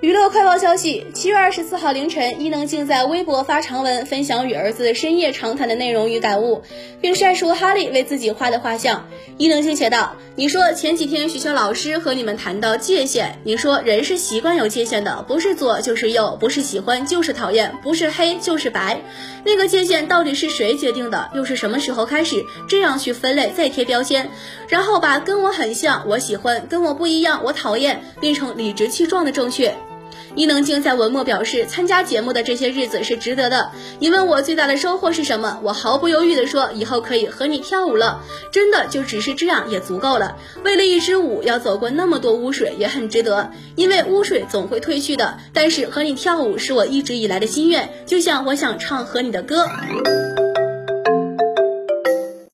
娱乐快报消息：七月二十四号凌晨，伊能静在微博发长文，分享与儿子深夜长谈的内容与感悟，并晒出哈利为自己画的画像。伊能静写道：“你说前几天学校老师和你们谈到界限，你说人是习惯有界限的，不是左就是右，不是喜欢就是讨厌，不是黑就是白。那个界限到底是谁决定的？又是什么时候开始这样去分类再贴标签，然后把跟我很像我喜欢，跟我不一样我讨厌，变成理直气壮的正确？”伊能静在文末表示，参加节目的这些日子是值得的。你问我最大的收获是什么？我毫不犹豫地说，以后可以和你跳舞了。真的就只是这样也足够了。为了一支舞，要走过那么多污水，也很值得。因为污水总会褪去的。但是和你跳舞是我一直以来的心愿，就像我想唱和你的歌。